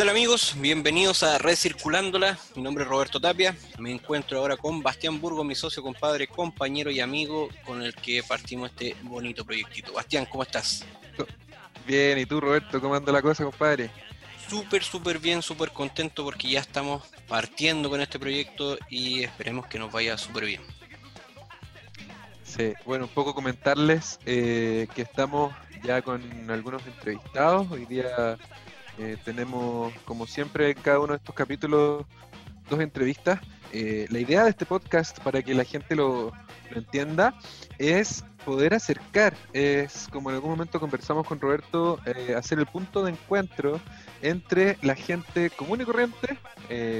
tal amigos? Bienvenidos a Recirculándola. Mi nombre es Roberto Tapia. Me encuentro ahora con Bastián Burgo, mi socio, compadre, compañero y amigo con el que partimos este bonito proyectito. Bastián, ¿cómo estás? Bien, ¿y tú Roberto? ¿Cómo anda la cosa, compadre? Súper, súper bien, súper contento porque ya estamos partiendo con este proyecto y esperemos que nos vaya súper bien. Sí, bueno, un poco comentarles eh, que estamos ya con algunos entrevistados. Hoy día eh, tenemos, como siempre, en cada uno de estos capítulos, dos entrevistas. Eh, la idea de este podcast, para que la gente lo, entienda, es poder acercar, es como en algún momento conversamos con Roberto, hacer el punto de encuentro entre la gente común y corriente,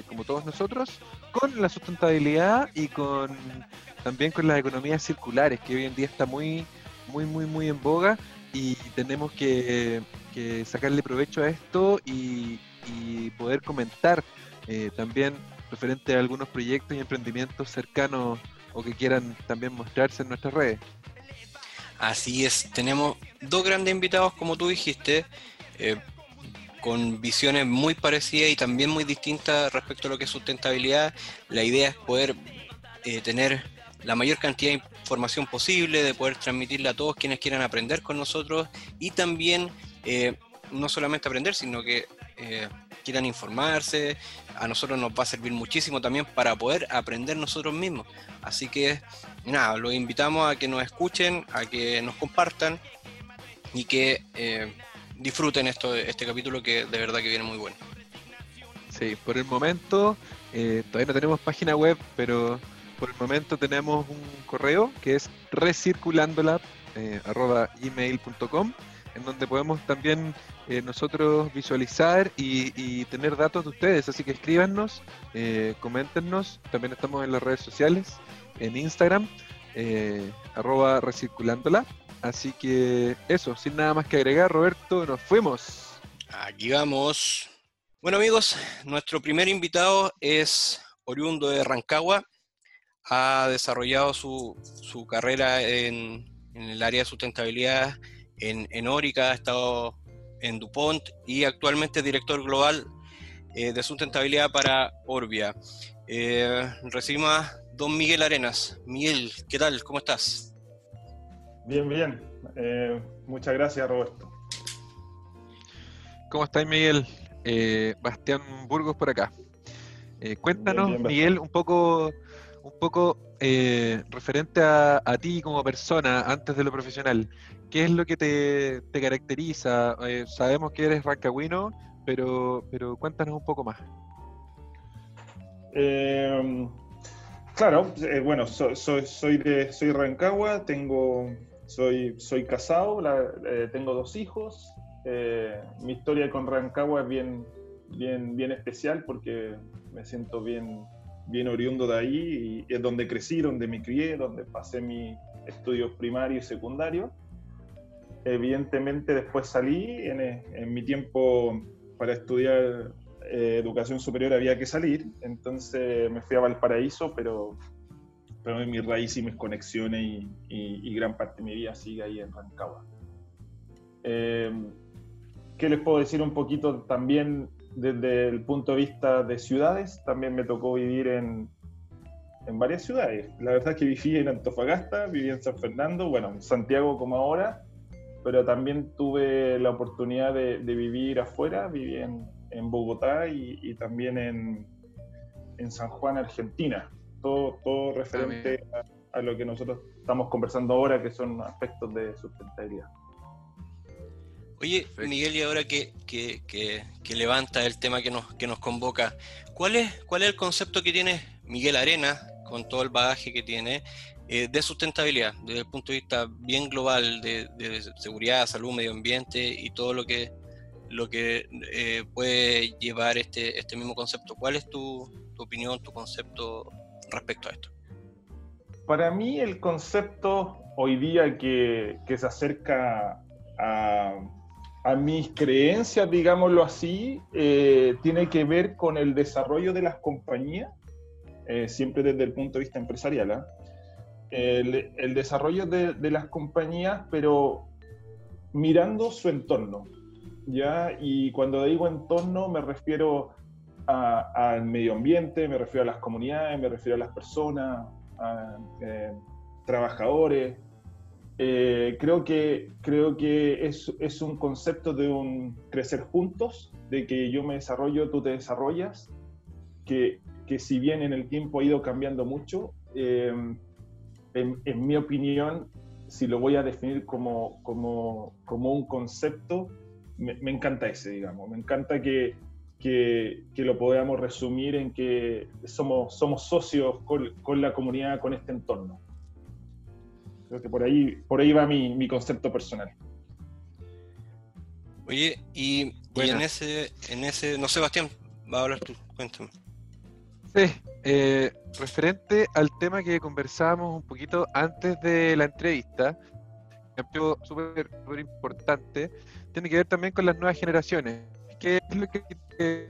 como todos nosotros, con la sustentabilidad y con también con las economías circulares, que hoy en día está muy, muy, muy, muy en boga y tenemos que, sacarle provecho a esto y, poder comentar eh, también referente a algunos proyectos y emprendimientos cercanos o que quieran también mostrarse en nuestras redes. Así es, tenemos dos grandes invitados, como tú dijiste, eh, con visiones muy parecidas y también muy distintas respecto a lo que es sustentabilidad. La idea es poder eh, tener la mayor cantidad de información posible, de poder transmitirla a todos quienes quieran aprender con nosotros y también eh, no solamente aprender, sino que eh, quieran informarse. A nosotros nos va a servir muchísimo también para poder aprender nosotros mismos. Así que nada, los invitamos a que nos escuchen, a que nos compartan y que eh, disfruten esto, este capítulo que de verdad que viene muy bueno. Sí, por el momento todavía no tenemos página web, pero por el momento tenemos un correo que es recirculándola eh, en donde podemos también eh, nosotros visualizar y, tener datos de ustedes. Así que escríbanos, eh, coméntenos. También estamos en las redes sociales, en Instagram, eh, arroba recirculándola. Así que eso, sin nada más que agregar, Roberto, nos fuimos. Aquí vamos. Bueno amigos, nuestro primer invitado es oriundo de Rancagua, ha desarrollado su, su carrera en, en, el área de sustentabilidad en, en Orica, ha estado en DuPont y actualmente es director global eh, de sustentabilidad para Orbia. Eh, recibimos a don Miguel Arenas. Miguel, ¿qué tal? ¿Cómo estás? Bien, bien. Eh, muchas gracias, Roberto. ¿Cómo estás, Miguel? Eh, Bastián Burgos por acá. cuéntanos, Miguel, un poco un poco eh, referente a, ti como persona antes de lo profesional. ¿Qué es lo que te, caracteriza? Eh, sabemos que eres rancagüino, pero, pero cuéntanos un poco más. Eh, claro, bueno, soy, soy, de soy Rancagua, tengo, soy, soy casado, tengo dos hijos. mi historia con Rancagua es bien, bien, bien especial porque me siento bien bien oriundo de ahí y es donde crecí, donde me crié, donde pasé mis estudios primarios y secundarios. Evidentemente después salí, en, en mi tiempo para estudiar eh, educación superior había que salir, entonces me fui a Valparaíso, pero, pero mi raíz y mis conexiones y, y, gran parte de mi vida sigue ahí en Rancagua. Eh, ¿Qué les puedo decir un poquito también desde el punto de vista de ciudades, también me tocó vivir en, en varias ciudades. La verdad es que viví en Antofagasta, viví en San Fernando, bueno, en Santiago como ahora, pero también tuve la oportunidad de, vivir afuera, viví en, en Bogotá y, también en, en, San Juan, Argentina. Todo, todo referente ah, a, a, lo que nosotros estamos conversando ahora, que son aspectos de sustentabilidad. Oye, Miguel, y ahora que, levanta el tema que nos, que nos convoca, ¿cuál es, ¿cuál es el concepto que tiene Miguel Arena, con todo el bagaje que tiene, eh, de sustentabilidad, desde el punto de vista bien global de, seguridad, salud, medio ambiente y todo lo que, lo que eh, puede llevar este, este mismo concepto? ¿Cuál es tu, opinión, tu concepto respecto a esto? Para mí el concepto hoy día que, que se acerca a a mis creencias, digámoslo así, eh, tiene que ver con el desarrollo de las compañías, eh, siempre desde el punto de vista empresarial, ¿ah? el, desarrollo de, las compañías, pero mirando su entorno, ¿ya? Y cuando digo entorno me refiero al medio ambiente, me refiero a las comunidades, me refiero a las personas, a eh, trabajadores. Eh, creo que, creo que es, es, un concepto de un crecer juntos, de que yo me desarrollo, tú te desarrollas, que, que si bien en el tiempo ha ido cambiando mucho, eh, en, en, mi opinión, si lo voy a definir como, como, como un concepto, me, me, encanta ese, digamos. Me encanta que, que, que, lo podamos resumir en que somos, somos socios con, con, la comunidad, con este entorno. Creo que por ahí, por ahí va mi, mi concepto personal. Oye, y, y, en ese, en ese, no Sebastián, va a hablar tú, cuéntame. Sí, eh, referente al tema que conversábamos un poquito antes de la entrevista, cambio súper importante, tiene que ver también con las nuevas generaciones. ¿Qué es lo que te,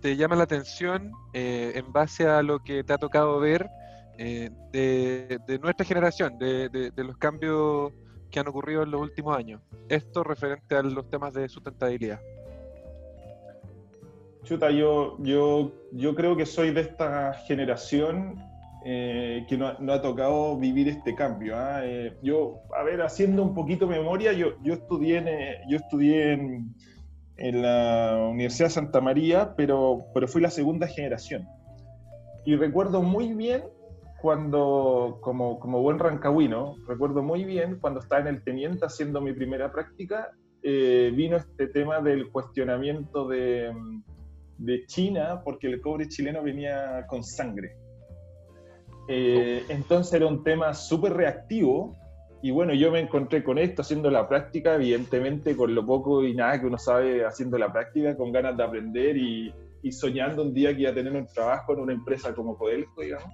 te llama la atención eh, en base a lo que te ha tocado ver eh, de, nuestra generación, de, los cambios que han ocurrido en los últimos años? Esto referente a los temas de sustentabilidad. Chuta, yo, yo, yo creo que soy de esta generación eh, que no, ha tocado vivir este cambio. ¿ah? Eh, yo, a ver, haciendo un poquito memoria, yo, yo estudié, en, yo estudié en, la Universidad de Santa María, pero, pero fui la segunda generación. Y recuerdo muy bien cuando, como, como buen rancagüino, recuerdo muy bien cuando estaba en el Teniente haciendo mi primera práctica, eh, vino este tema del cuestionamiento de de China porque el cobre chileno venía con sangre. Eh, entonces era un tema súper reactivo y bueno, yo me encontré con esto haciendo la práctica, evidentemente con lo poco y nada que uno sabe haciendo la práctica, con ganas de aprender y, y soñando un día que iba a tener un trabajo en una empresa como Codelco, digamos.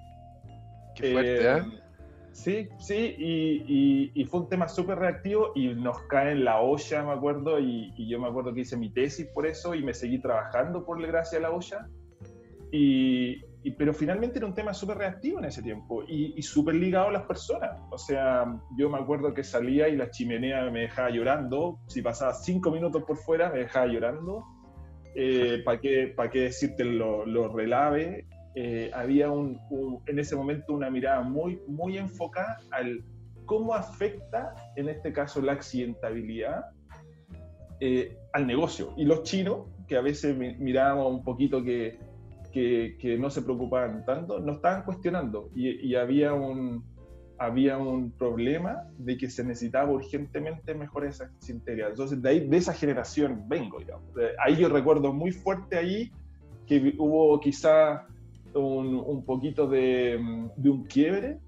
Qué fuerte, ¿eh? ¿eh? Sí, sí, y, y, y, fue un tema súper reactivo y nos cae en la olla, me acuerdo, y, y, yo me acuerdo que hice mi tesis por eso y me seguí trabajando por gracia a la olla. Y, pero finalmente era un tema súper reactivo en ese tiempo y, súper ligado a las personas. O sea, yo me acuerdo que salía y la chimenea me dejaba llorando. Si pasaba cinco minutos por fuera, me dejaba llorando. Eh, ¿Para qué, pa qué decirte lo, lo relave? Eh, había un, un, en ese momento una mirada muy, muy enfocada al cómo afecta, en este caso, la accidentabilidad eh, al negocio. Y los chinos, que a veces mirábamos un poquito que, que, que no se preocupaban tanto, no estaban cuestionando. Y, y, había, un, había un problema de que se necesitaba urgentemente mejorar esa accidentabilidad. Entonces, de, ahí, de esa generación vengo, digamos. Ahí yo recuerdo muy fuerte ahí que hubo quizá un, un poquito de, de, un quiebre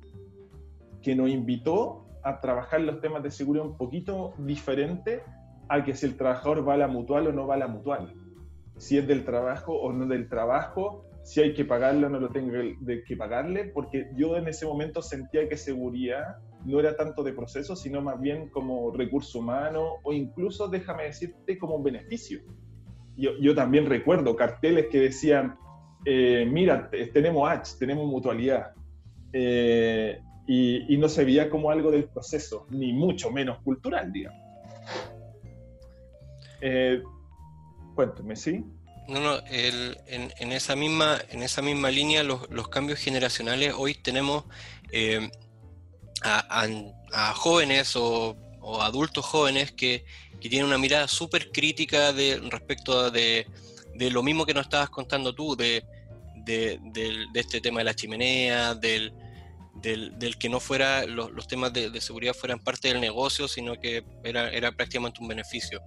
que nos invitó a trabajar los temas de seguridad un poquito diferente a que si el trabajador va a la mutual o no va a la mutual, si es del trabajo o no del trabajo, si hay que pagarle o no lo tengo que pagarle, porque yo en ese momento sentía que seguridad no era tanto de proceso, sino más bien como recurso humano o incluso, déjame decirte, como beneficio. Yo, yo también recuerdo carteles que decían, eh, mira, tenemos H, tenemos mutualidad. Eh, y, no se veía como algo del proceso, ni mucho menos cultural, digamos. Eh, cuéntame, ¿sí? No, no, en, esa misma, en esa misma línea, los, cambios generacionales, hoy tenemos eh, a, a, a, jóvenes o, adultos jóvenes que, que tienen una mirada súper crítica respecto de, de lo mismo que nos estabas contando tú, de, de, de, de este tema de la chimenea, del, del, del que no fuera, los, los temas de, de, seguridad fueran parte del negocio, sino que era, era prácticamente un beneficio.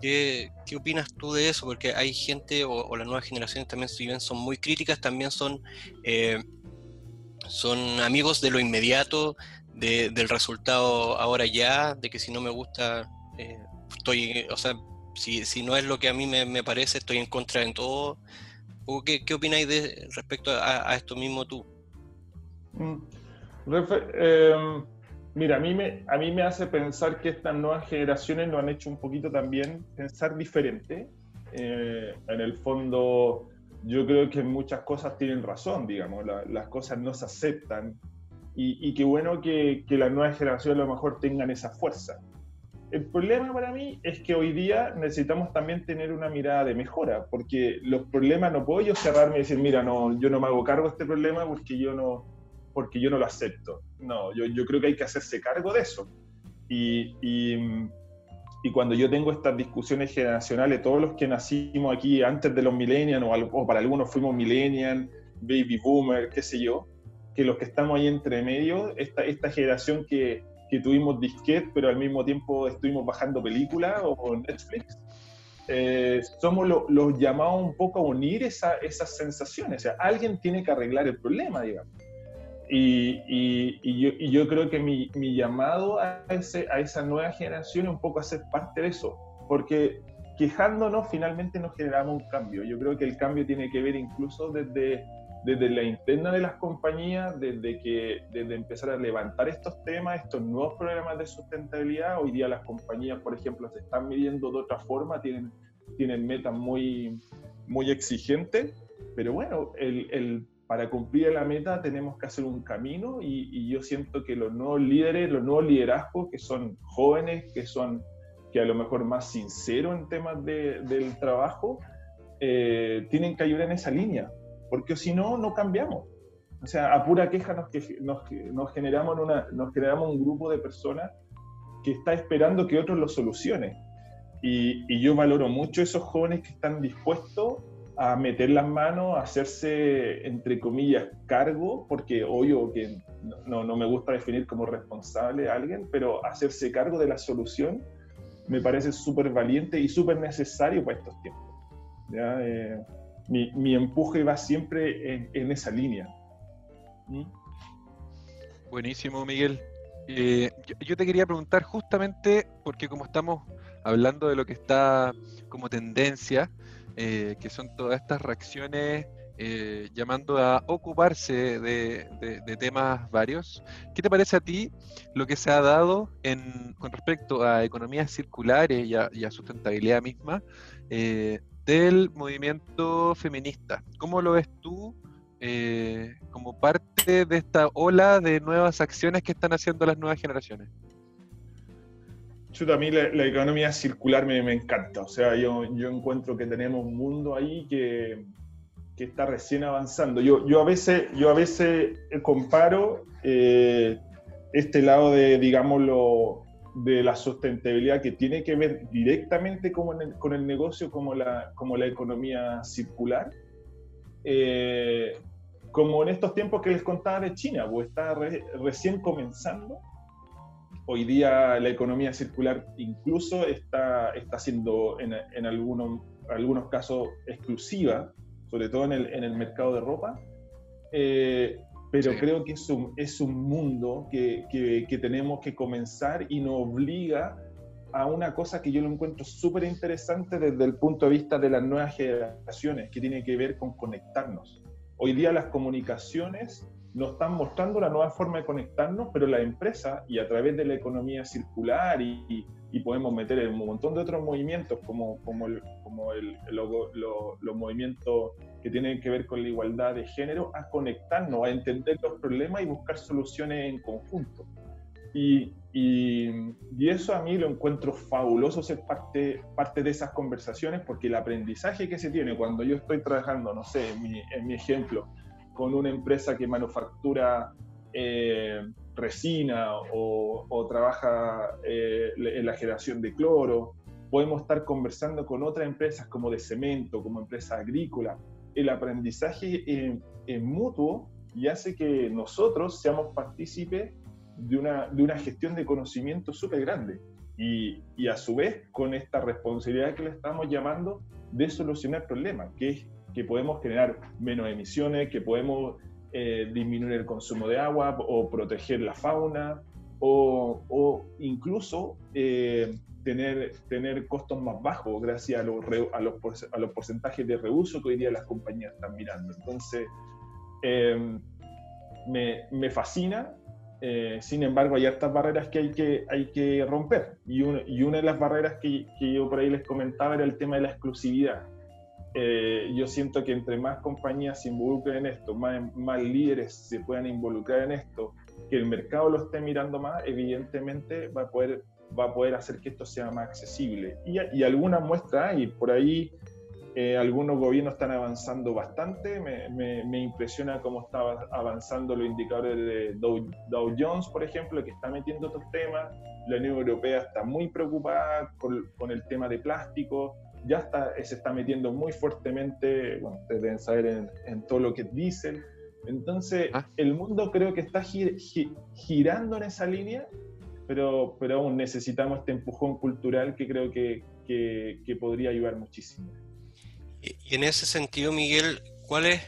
¿Qué, ¿Qué, opinas tú de eso? Porque hay gente, o, o, las nuevas generaciones también, si bien son muy críticas, también son, eh, son amigos de lo inmediato, de, del resultado ahora ya, de que si no me gusta, eh, estoy, o sea, si, si, no es lo que a mí me, me, parece, estoy en contra de todo. ¿Qué, qué opináis de, respecto a, a, esto mismo tú? Eh, mira, a mí, me, a mí me hace pensar que estas nuevas generaciones lo han hecho un poquito también pensar diferente. Eh, en el fondo, yo creo que muchas cosas tienen razón, digamos, la, las cosas no se aceptan. Y, y qué bueno que, que las nuevas generaciones a lo mejor tengan esa fuerza el problema para mí es que hoy día necesitamos también tener una mirada de mejora, porque los problemas no puedo yo cerrarme y decir, mira, no, yo no me hago cargo de este problema porque yo no, porque yo no lo acepto. No, yo, yo creo que hay que hacerse cargo de eso. Y, y, y, cuando yo tengo estas discusiones generacionales, todos los que nacimos aquí antes de los millennials, o, o para algunos fuimos millennials, baby boomer, qué sé yo, que los que estamos ahí entre medio, esta, esta generación que que tuvimos disquete, pero al mismo tiempo estuvimos bajando películas o Netflix, eh, somos los llamados un poco a unir esa, esas sensaciones. O sea, alguien tiene que arreglar el problema, digamos. Y, y, yo, y yo, creo que mi, mi llamado a, ese, a, esa nueva generación es un poco a ser parte de eso, porque quejándonos finalmente nos generamos un cambio. Yo creo que el cambio tiene que ver incluso desde desde la interna de las compañías, desde, que, desde empezar a levantar estos temas, estos nuevos problemas de sustentabilidad. Hoy día las compañías, por ejemplo, se están midiendo de otra forma, tienen, tienen metas muy, muy exigentes, pero bueno, el, el, para cumplir la meta tenemos que hacer un camino y, y, yo siento que los nuevos líderes, los nuevos liderazgos, que son jóvenes, que son que a lo mejor más sinceros en temas de, del trabajo, eh, tienen que ayudar en esa línea porque si no, no cambiamos. O sea, a pura queja nos, nos, nos, generamos una, nos generamos un grupo de personas que está esperando que otros lo solucionen. Y, y, yo valoro mucho esos jóvenes que están dispuestos a meter las manos, a hacerse, entre comillas, cargo, porque obvio que no, no me gusta definir como responsable a alguien, pero hacerse cargo de la solución me parece súper valiente y súper necesario para estos tiempos. ¿ya? Eh, mi, empuje va siempre en, esa línea. ¿Mm? Buenísimo, Miguel. Eh, yo, te quería preguntar justamente, porque como estamos hablando de lo que está como tendencia, eh, que son todas estas reacciones eh, llamando a ocuparse de, temas varios, ¿qué te parece a ti lo que se ha dado en, con respecto a economías circulares y a, sustentabilidad misma? Del movimiento feminista. ¿Cómo lo ves tú eh, como parte de esta ola de nuevas acciones que están haciendo las nuevas generaciones? Chuta, a mí la, economía circular me, encanta. O sea, yo, yo encuentro que tenemos un mundo ahí que, que está recién avanzando. Yo, yo, a, veces, yo a veces comparo eh, este lado de, digámoslo, de la sustentabilidad que tiene que ver directamente con el, con el negocio como la, como la economía circular, eh, como en estos tiempos que les contaba de China, pues está re, recién comenzando. Hoy día la economía circular incluso está, está siendo en, en algunos, algunos casos exclusiva, sobre todo en el, en el mercado de ropa. Eh, pero sí. creo que es un, es un mundo que, que, que, tenemos que comenzar y nos obliga a una cosa que yo lo encuentro súper interesante desde el punto de vista de las nuevas generaciones, que tiene que ver con conectarnos. Hoy día las comunicaciones nos están mostrando la nueva forma de conectarnos, pero la empresa y a través de la economía circular y, y podemos meter en un montón de otros movimientos como, como, el, como el, lo, lo, los movimientos que tienen que ver con la igualdad de género, a conectarnos, a entender los problemas y buscar soluciones en conjunto. Y, y, y, eso a mí lo encuentro fabuloso ser parte, parte de esas conversaciones porque el aprendizaje que se tiene cuando yo estoy trabajando, no sé, en mi, en mi ejemplo, con una empresa que manufactura eh, resina o, o trabaja eh, en la generación de cloro, podemos estar conversando con otras empresas como de cemento, como empresas agrícolas, el aprendizaje es, es mutuo y hace que nosotros seamos partícipes de una, de una gestión de conocimiento súper grande. Y, y, a su vez, con esta responsabilidad que le estamos llamando de solucionar problemas, que es que podemos generar menos emisiones, que podemos eh, disminuir el consumo de agua o proteger la fauna, o, o incluso eh, tener, tener costos más bajos gracias a los, a, los, a los porcentajes de reuso que hoy día las compañías están mirando. Entonces, eh, me, me, fascina. Eh, sin embargo, hay estas barreras que hay que, hay que romper. Y, un, y una de las barreras que, que, yo por ahí les comentaba era el tema de la exclusividad. Eh, yo siento que entre más compañías se involucren en esto, más, más líderes se puedan involucrar en esto, que el mercado lo esté mirando más, evidentemente va a poder va a poder hacer que esto sea más accesible. Y, y algunas muestras hay, por ahí eh, algunos gobiernos están avanzando bastante, me, me, impresiona cómo está avanzando los indicadores de Dow, Jones, por ejemplo, que está metiendo estos temas. La Unión Europea está muy preocupada con, con el tema de plástico, ya está, se está metiendo muy fuertemente, bueno, ustedes deben saber en, en todo lo que dicen. Entonces, ah. el mundo creo que está girando en esa línea, pero, pero aún necesitamos este empujón cultural que creo que, que, que podría ayudar muchísimo. Y en ese sentido, Miguel, ¿cuál es,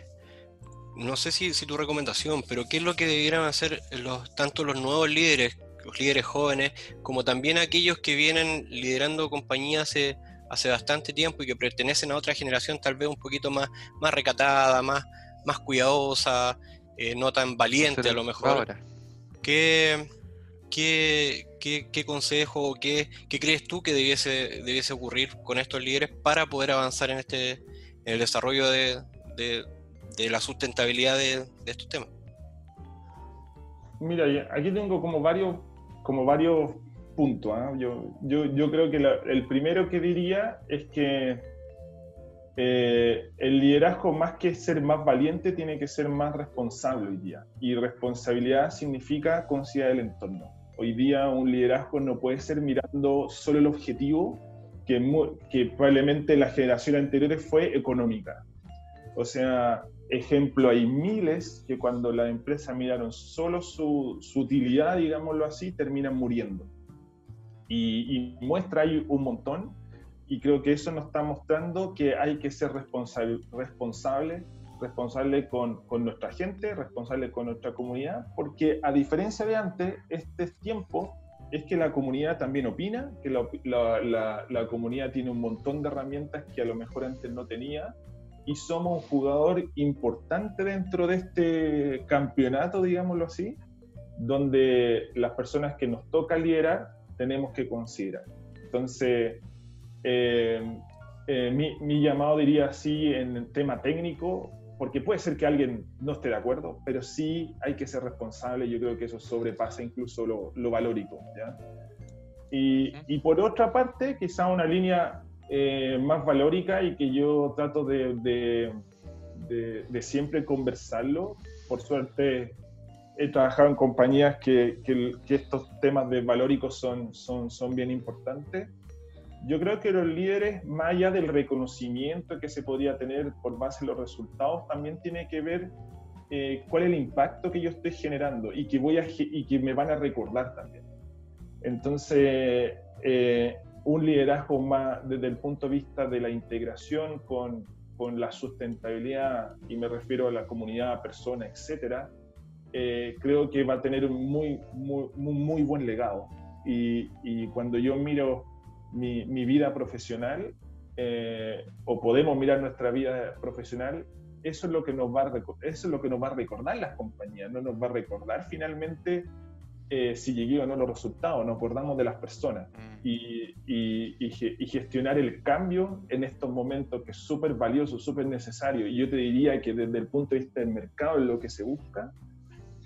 no sé si, si tu recomendación, pero qué es lo que debieran hacer los, tanto los nuevos líderes, los líderes jóvenes, como también aquellos que vienen liderando compañías hace, hace bastante tiempo y que pertenecen a otra generación tal vez un poquito más, más recatada, más, más cuidadosa, eh, no tan valiente a lo mejor? ¿Qué, qué, qué, consejo o qué, crees tú que debiese, debiese ocurrir con estos líderes para poder avanzar en, este, en el desarrollo de, la sustentabilidad de, estos temas? Mira, aquí tengo como varios, como varios puntos. ¿ah? Yo, yo, creo que el primero que diría es que eh, el liderazgo, más que ser más valiente, tiene que ser más responsable hoy día. Y responsabilidad significa considerar el entorno. Hoy día un liderazgo no puede ser mirando solo el objetivo, que, que probablemente la generación anterior fue económica. O sea, ejemplo, hay miles que cuando las empresas miraron solo su, utilidad, digámoslo así, terminan muriendo. Y, y, muestra ahí un montón, y creo que eso nos está mostrando que hay que ser responsable responsable con, con, nuestra gente, responsable con nuestra comunidad, porque a diferencia de antes, este tiempo es que la comunidad también opina, que la, la, la, comunidad tiene un montón de herramientas que a lo mejor antes no tenía, y somos un jugador importante dentro de este campeonato, digámoslo así, donde las personas que nos toca liderar tenemos que considerar. Entonces, eh, eh, mi, mi, llamado diría así en el tema técnico, porque puede ser que alguien no esté de acuerdo, pero sí hay que ser responsable, yo creo que eso sobrepasa incluso lo, lo valórico. ¿ya? Y, y, por otra parte, quizá una línea eh, más valórica y que yo trato de, de, de, siempre conversarlo, por suerte he trabajado en compañías que, que, que estos temas de valóricos son, son, son bien importantes yo creo que los líderes, más allá del reconocimiento que se podría tener por base en los resultados, también tiene que ver eh, cuál es el impacto que yo estoy generando y que, voy a, y que me van a recordar también. Entonces, eh, un liderazgo más desde el punto de vista de la integración con, con la sustentabilidad, y me refiero a la comunidad, persona, etcétera, eh, creo que va a tener un muy, muy, muy, buen legado. Y, y cuando yo miro mi, vida profesional eh, o podemos mirar nuestra vida profesional, eso es lo que nos va a eso es lo que nos va a recordar las compañías, no nos va a recordar finalmente eh, si llegué o no los resultados, nos acordamos de las personas mm. y, y, gestionar el cambio en estos momentos que es súper valioso, súper necesario. Y yo te diría que desde el punto de vista del mercado, lo que se busca,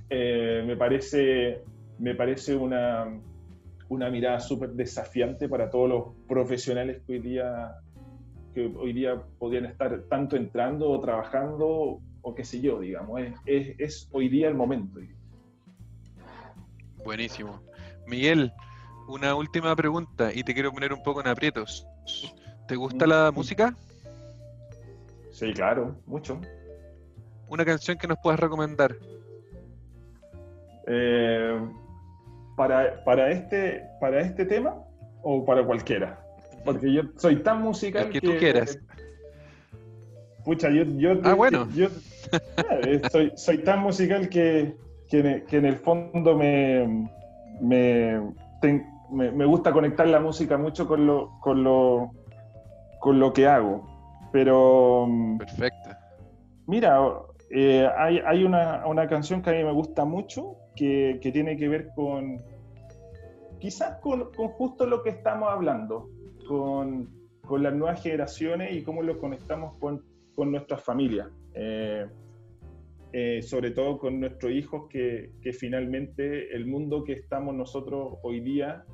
eh, me, parece, me parece una, una mirada súper desafiante para todos los profesionales que hoy día que hoy día podrían estar tanto entrando o trabajando o qué sé yo, digamos. Es, es, hoy día el momento. Buenísimo. Miguel, una última pregunta y te quiero poner un poco en aprietos. ¿Te gusta la mm. música? Sí, claro, mucho. ¿Una canción que nos puedas recomendar? Eh, para, para, este, para este tema o para cualquiera? Porque yo soy tan musical que, tú quieras. Pucha, yo, yo, ah, bueno. yo, eh, soy, soy, tan musical que, que, en el fondo me, me, me, gusta conectar la música mucho con lo, con lo, con lo que hago. Pero. Perfecto. Mira, eh, hay, hay una, una, canción que a mí me gusta mucho, que, tiene que ver con, quizás con, justo lo que estamos hablando, con, las nuevas generaciones y cómo lo conectamos con, con nuestras familias. Eh, eh, sobre todo con nuestros hijos, que, finalmente el mundo que estamos nosotros hoy día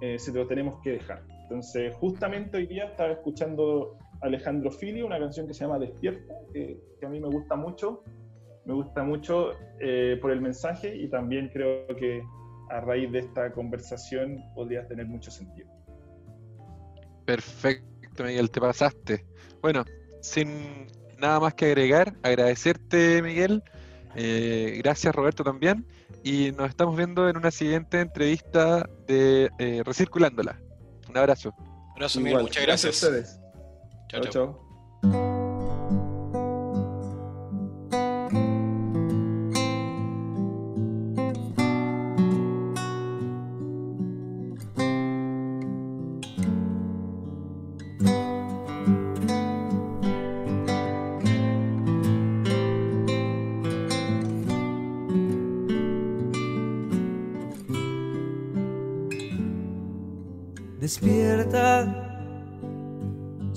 eh, se lo tenemos que dejar. Entonces, justamente hoy día estaba escuchando Alejandro Filio, una canción que se llama Despierta, que, a mí me gusta mucho, me gusta mucho eh, por el mensaje y también creo que a raíz de esta conversación podría tener mucho sentido. Perfecto, Miguel, te pasaste. Bueno, sin nada más que agregar, agradecerte, Miguel. Eh, gracias, Roberto, también. Y nos estamos viendo en una siguiente entrevista de eh, Recirculándola. Un abrazo. Un abrazo, Miguel. Muchas gracias. gracias a ustedes. Chao. chao.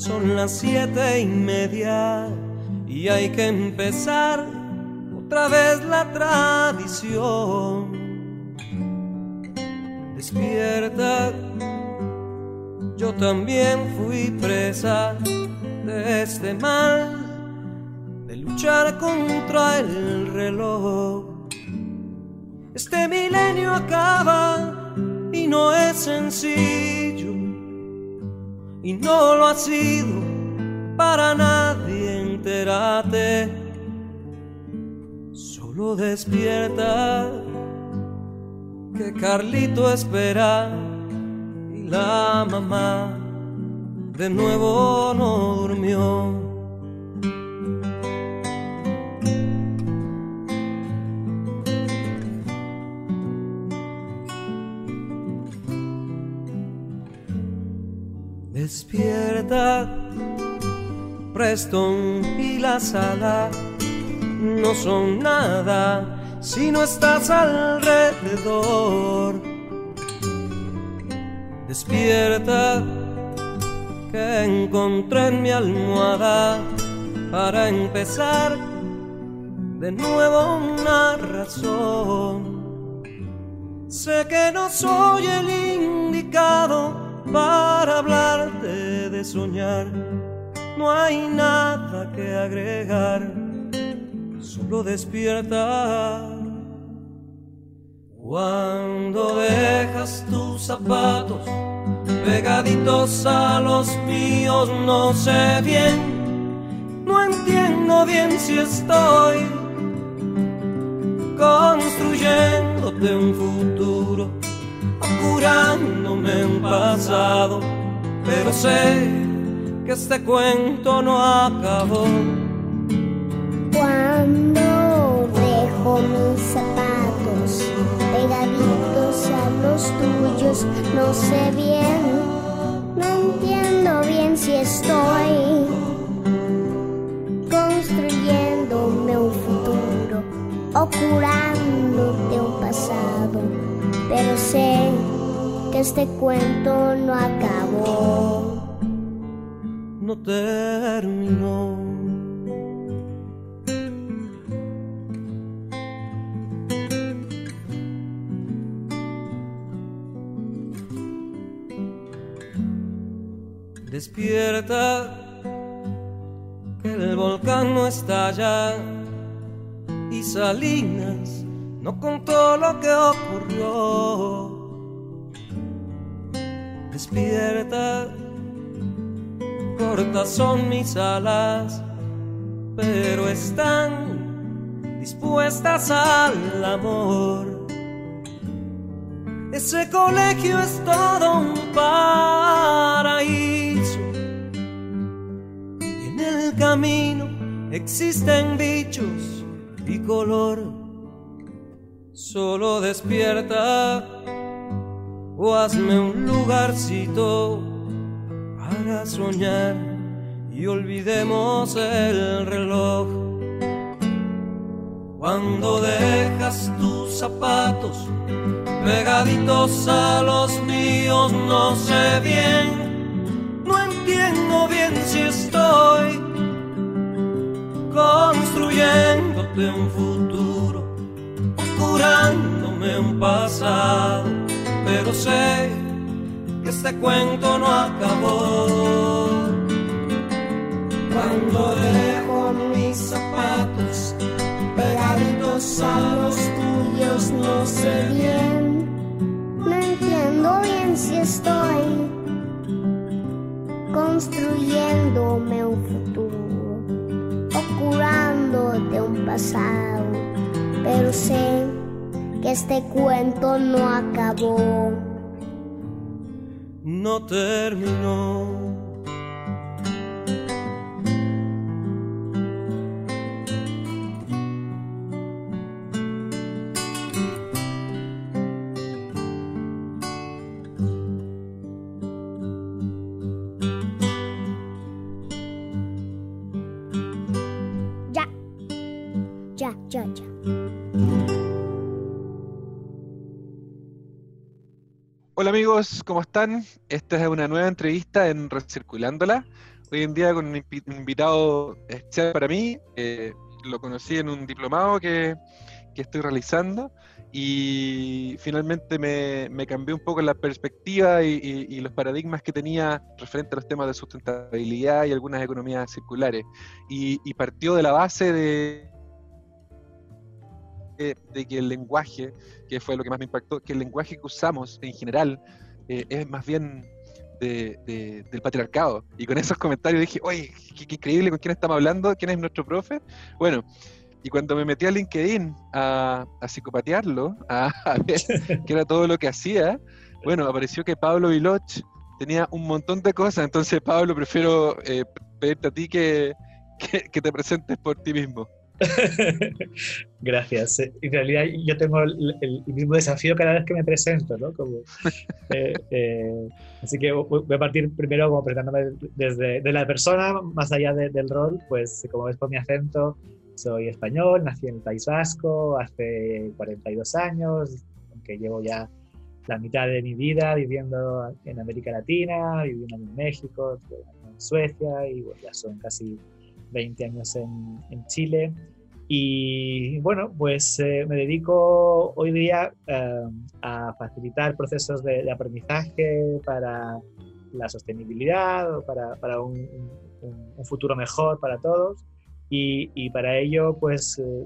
Son las siete y media y hay que empezar otra vez la tradición. Despierta, yo también fui presa de este mal, de luchar contra el reloj. Este milenio acaba y no es sencillo y no lo ha sido para nadie, entérate. Solo despierta que Carlito espera y la mamá de nuevo no durmió. Despierta, Preston y la sala no son nada si no estás alrededor. Despierta, que encontré en mi almohada para empezar de nuevo una razón. Sé que no soy el indicado para hablarte de soñar. No hay nada que agregar, solo despierta. Cuando dejas tus zapatos pegaditos a los míos, no sé bien, no entiendo bien si estoy construyéndote un futuro curándome un pasado, pero sé que este cuento no acabó. Cuando dejo mis zapatos pegaditos a los tuyos, no sé bien, no entiendo bien si estoy construyéndome un futuro o curándote un pasado, pero sé que este cuento no acabó. No terminó. Despierta, que el volcán no estalla y Salinas no contó lo que ocurrió despierta. Cortas son mis alas, pero están dispuestas al amor. Ese colegio es todo un paraíso. Y en el camino existen bichos y color. Solo despierta o hazme un lugarcito para soñar y olvidemos el reloj. Cuando dejas tus zapatos pegaditos a los míos, no sé bien, no entiendo bien si estoy construyéndote un futuro curándome un pasado pero sé este cuento no acabó. Cuando dejo mis zapatos pegaditos a los tuyos, no sé bien. No entiendo bien si estoy construyéndome un futuro o curándote un pasado, pero sé que este cuento no acabó. No terminó. Amigos, ¿cómo están? Esta es una nueva entrevista en Recirculándola. Hoy en día con un invi- un invitado especial para mí. eh, lo conocí en un diplomado que, que estoy realizando y finalmente me, me cambió un poco la perspectiva y, los paradigmas que tenía referente a los temas de sustentabilidad y algunas economías circulares. Y partió de la base de, de- de que el lenguaje que fue lo que más me impactó, que el lenguaje que usamos en general eh, es más bien de- de- del patriarcado. Y con esos comentarios dije, oye, qué, qué increíble con quién estamos hablando, quién es nuestro profe. Bueno, y cuando me metí a LinkedIn a, a psicopatearlo, a, a ver qué era todo lo que hacía, bueno, apareció que Pablo Viloch tenía un montón de cosas. Entonces, Pablo, prefiero eh, pedirte a ti que, que, que te presentes por ti mismo. Gracias. En realidad yo tengo el, el mismo desafío cada vez que me presento, ¿no? Como, eh, eh, así que voy voy a partir primero como presentándome desde de la persona, más allá de- del rol, pues como ves por mi acento, soy español, nací en el País Vasco hace 42 años, aunque llevo ya la mitad de mi vida viviendo en América Latina, viviendo en México, en Suecia y bueno, ya son casi 20 años en, en Chile. Y bueno, pues eh, me dedico hoy día eh, a facilitar procesos de, de aprendizaje para la sostenibilidad, o para, para un, un- un futuro mejor para todos. Y, y para ello, pues eh,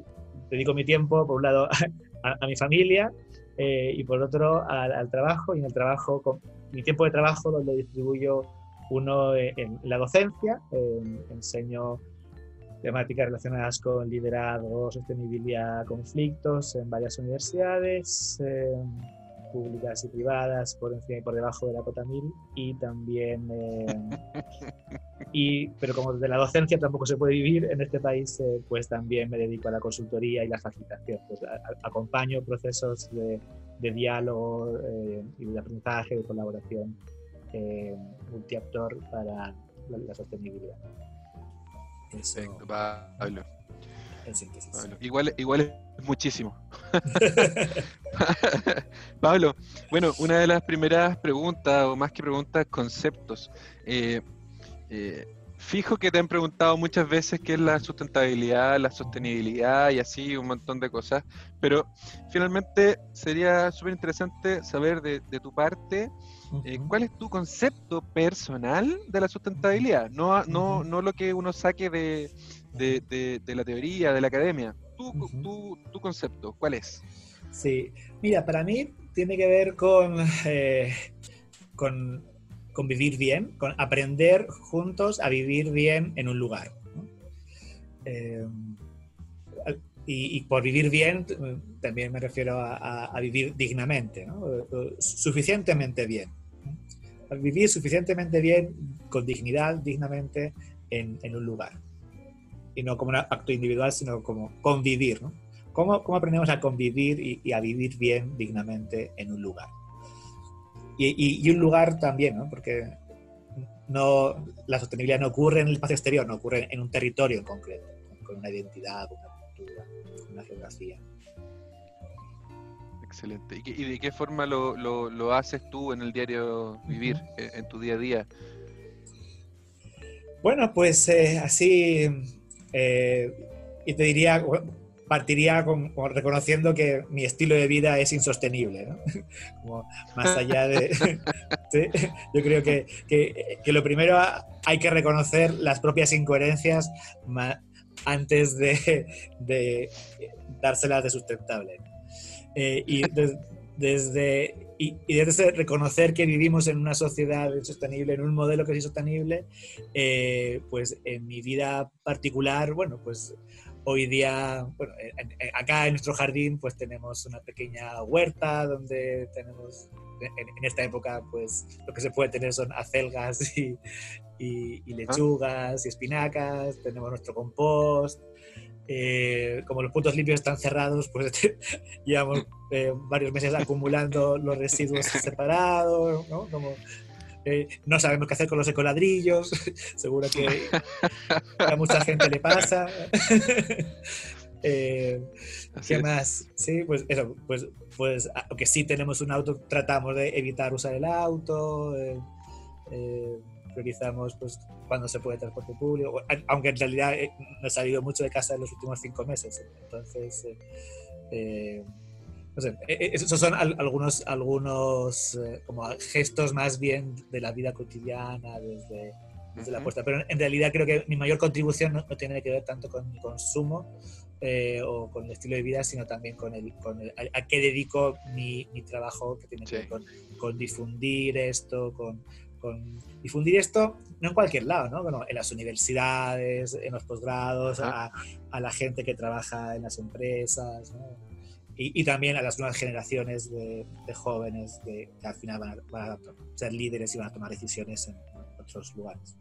dedico mi tiempo, por un lado, a, a mi familia eh, y por otro al, al trabajo. Y en el trabajo, con, mi tiempo de trabajo lo, distribuyo uno en, en la docencia, eh, enseño temáticas relacionadas con liderazgo, sostenibilidad, conflictos en varias universidades, eh, públicas y privadas, por encima y por debajo de la cota 1000, y también, eh, y, pero como de la docencia tampoco se puede vivir en este país, eh, pues también me dedico a la consultoría y la facilitación. Pues, a- a- acompaño procesos de, de diálogo eh, y de aprendizaje, de colaboración eh, multiactor para la, la sostenibilidad. Perfecto, Pablo. Pablo. Igual, igual es muchísimo. Pablo, bueno, una de las primeras preguntas, o más que preguntas, conceptos. Eh, eh, fijo que te han preguntado muchas veces qué es la sustentabilidad, la sostenibilidad y así un montón de cosas, pero finalmente sería súper interesante saber de, de tu parte eh. ¿cuál es tu concepto personal de la sustentabilidad? No, no, no lo que uno saque de, de- de- de la teoría, de la academia. Tu, Ujú. tu- tu concepto, ¿cuál es? Sí, mira, para mí tiene que ver con, eh, con, con vivir bien, con aprender juntos a vivir bien en un lugar. Eh, y, por vivir bien también me refiero a, vivir dignamente, ¿no? Suficientemente bien. vivir suficientemente bien, con dignidad, dignamente, en, un lugar. Y no como un acto individual, sino como convivir. ¿Cómo, aprendemos a convivir y a vivir bien, dignamente en un lugar? Y, y- y un lugar también, ¿no? Porque no, la sostenibilidad no ocurre en el espacio exterior, no ocurre en un territorio en concreto, con una identidad, con una cultura, con una geografía. Excelente. ¿Y, de qué forma lo, lo- lo haces tú en el diario vivir, eh, en tu día a día? Bueno, pues eh, así, eh, y te diría, bueno, partiría con, con reconociendo que mi estilo de vida es insostenible, ¿no? Como más allá de... ¿sí? Yo creo que, que- que lo primero hay que reconocer las propias incoherencias antes de, de dárselas de sustentable. Eh, y des- desde, y, y desde reconocer que vivimos en una sociedad insostenible, en un modelo que es insostenible, eh, pues en mi vida particular, bueno, pues hoy día, bueno, en- en- acá en nuestro jardín pues tenemos una pequeña huerta donde tenemos, en, en esta época pues lo que se puede tener son acelgas y, y- y lechugas y espinacas, tenemos nuestro compost. eh, como los puntos limpios están cerrados, pues llevamos eh, varios meses acumulando los residuos separados, ¿no? Como, eh, no sabemos qué hacer con los ecoladrillos, seguro que a mucha gente le pasa. Eh, ¿Qué más? Sí, pues eso, pues, pues aunque sí tenemos un auto, tratamos de evitar usar el auto, eh, eh, priorizamos pues cuando se puede transporte público, aunque en realidad eh, no he salido mucho de casa en los últimos cinco meses, entonces, no sé, eh, eh, esos son al- algunos, algunos eh, como gestos más bien de la vida cotidiana, desde, desde la puesta, pero en realidad creo que mi mayor contribución no, no tiene que ver tanto con mi consumo, eh, o con el estilo de vida, sino también con el, con el a, a qué dedico mi, mi trabajo, que tiene que Sí. ver con, con difundir esto, con, con difundir esto, no en cualquier lado, ¿no? Bueno, en las universidades, en los posgrados, a, a la gente que trabaja en las empresas, ¿no? Y, también a las nuevas generaciones de, jóvenes que, al final van a, van a ser líderes y van a tomar decisiones en otros lugares.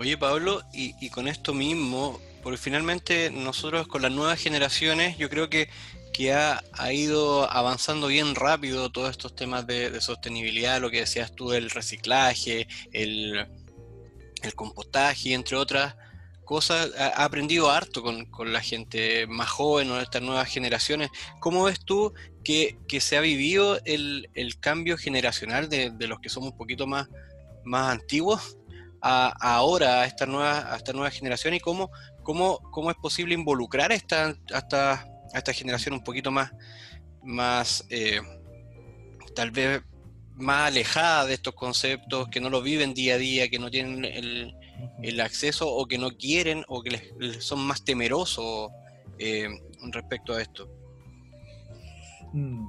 Oye Pablo, y, con esto mismo, porque finalmente nosotros con las nuevas generaciones, yo creo que, que ha, ido avanzando bien rápido todos estos temas de, sostenibilidad, lo que decías tú del reciclaje, el, el compostaje, entre otras cosas, ha, aprendido harto con, con la gente más joven o estas nuevas generaciones. ¿Cómo ves tú que, que se ha vivido el, el cambio generacional de, de los que somos un poquito más, más antiguos? a, ahora, a esta nueva, a esta nueva generación y cómo, cómo, cómo es posible involucrar a esta, esta, esta generación un poquito más, más eh, tal vez más alejada de estos conceptos, que no lo viven día a día, que no tienen el, el acceso o que no quieren o que les, les son más temerosos eh, respecto a esto. Mm,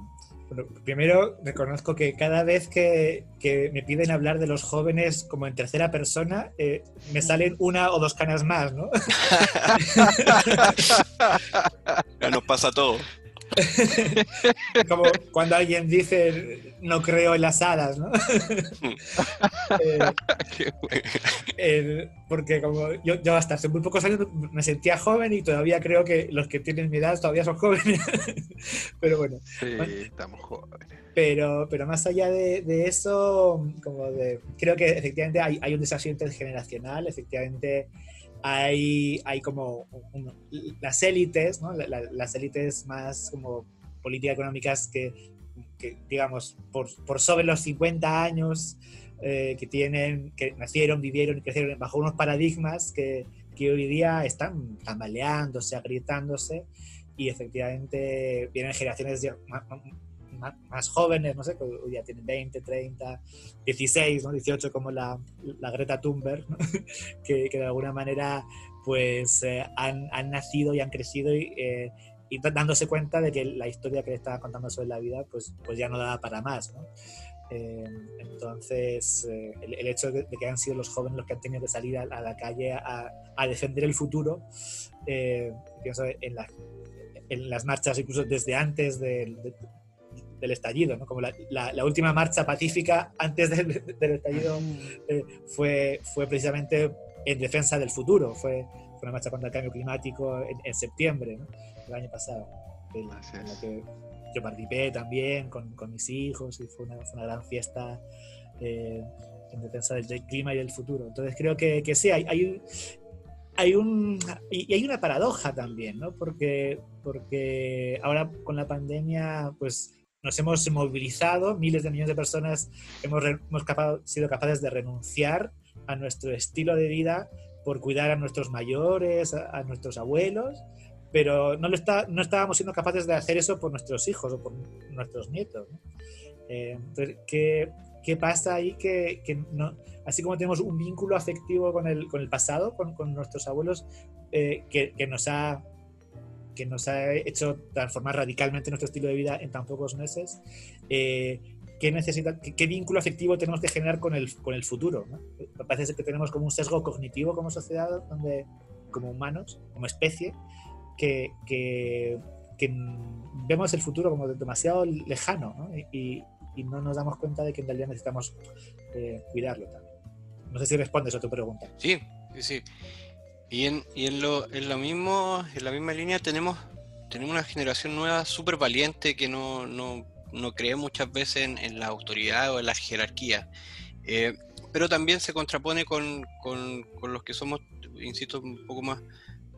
Bueno, primero reconozco que cada vez que, que me piden hablar de los jóvenes como en tercera persona, eh, me salen una o dos canas más, ¿no? Nos pasa todo. como cuando alguien dice no creo en las hadas, ¿no? Eh, Qué bueno. eh, porque como yo, yo hasta hace muy pocos años me sentía joven y todavía creo que los que tienen mi edad todavía son jóvenes. Pero bueno, Sí, estamos jóvenes. pero, pero más allá de, de eso, como de, creo que efectivamente hay, hay un desafío intergeneracional, efectivamente hay, hay como las élites, ¿no? La- la- las élites más como políticas económicas que, que, digamos, por, por sobre los 50 años, eh, que tienen, que nacieron, vivieron y crecieron bajo unos paradigmas que, que hoy día están tambaleándose, agrietándose, y efectivamente vienen generaciones más, más- jóvenes, no sé, que hoy ya tienen 20, 30, 16, ¿no? 18 como la, la Greta Thunberg, ¿no? que, que de alguna manera pues eh, han, han nacido y han crecido y, eh, y dándose cuenta de que la historia que le estaba contando sobre la vida pues, pues ya no daba para más. ¿no? Eh, entonces, eh, el, el hecho de, que han sido los jóvenes los que han tenido que salir a, a la calle a, a defender el futuro, eh, pienso en, la- en las marchas incluso desde antes de- del estallido, ¿no? como la, la- la última marcha pacífica antes del, del estallido eh, fue, fue precisamente en defensa del futuro, fue, fue una marcha contra el cambio climático en, en septiembre ¿no? del año pasado, en, en la que yo participé también con, con mis hijos y fue una, fue una gran fiesta eh, en defensa del, del clima y del futuro. Entonces creo que, que sí, hay, hay, hay, un, y hay una paradoja también, ¿no? porque, porque ahora con la pandemia, pues nos hemos movilizado, miles de millones de personas hemos, hemos capa- sido capaces de renunciar a nuestro estilo de vida por cuidar a nuestros mayores, a, a nuestros abuelos, pero no, lo está, no estábamos siendo capaces de hacer eso por nuestros hijos o por nuestros nietos. ¿no? Eh, entonces, ¿qué, ¿qué, pasa ahí que, que, no, así como tenemos un vínculo afectivo con el, con el pasado, con, con nuestros abuelos, eh, que, que, nos ha, que nos ha hecho transformar radicalmente nuestro estilo de vida en tan pocos meses? Eh, ¿Qué, necesita, qué, qué, vínculo afectivo tenemos que generar con el, con el futuro? ¿no? Parece que tenemos como un sesgo cognitivo como sociedad, donde, como humanos, como especie, que, que, que, vemos el futuro como demasiado lejano ¿no? Y, y, no nos damos cuenta de que en realidad necesitamos eh, cuidarlo también. No sé si respondes a tu pregunta. Sí, sí, sí. Y en, y en, lo, en, lo mismo, en la misma línea tenemos, tenemos una generación nueva súper valiente que no, no, no, cree muchas veces en, en la autoridad o en la jerarquía. Eh, pero también se contrapone con, con, con los que somos, insisto, un poco más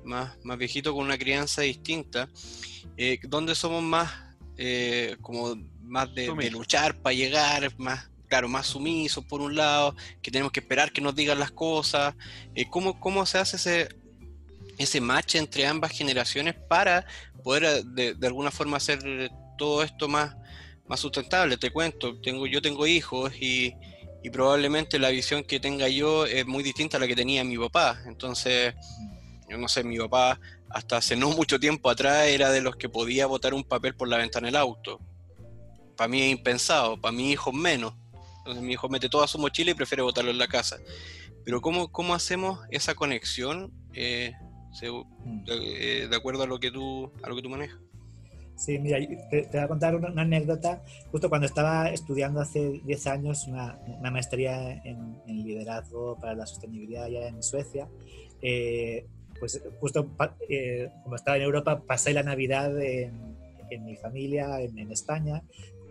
más, más viejito con una crianza distinta, eh, donde somos más eh, como más de, de luchar para llegar, más claro, más sumisos por un lado, que tenemos que esperar que nos digan las cosas. Eh, ¿cómo, ¿Cómo se hace ese, ese match entre ambas generaciones para poder eh, de, alguna forma hacer todo esto más, más sustentable? Te cuento, tengo, yo tengo hijos y, y probablemente la visión que tenga yo es muy distinta a la que tenía mi papá. Entonces, yo no sé, mi papá hasta hace no mucho tiempo atrás era de los que podía botar un papel por la ventana del auto. Para mí es impensado, para mi hijo menos. Entonces mi hijo mete toda su mochila y prefiere botarlo en la casa. Pero ¿cómo, cómo hacemos esa conexión eh, se, de, de, acuerdo a lo que tú, a lo que tú manejas? Sí, mira, te, te voy a contar una, una, anécdota. Justo cuando estaba estudiando hace 10 años una, una maestría en, en, liderazgo para la sostenibilidad allá en Suecia, eh, pues justo eh, como estaba en Europa pasé la Navidad en, en mi familia, en, en España.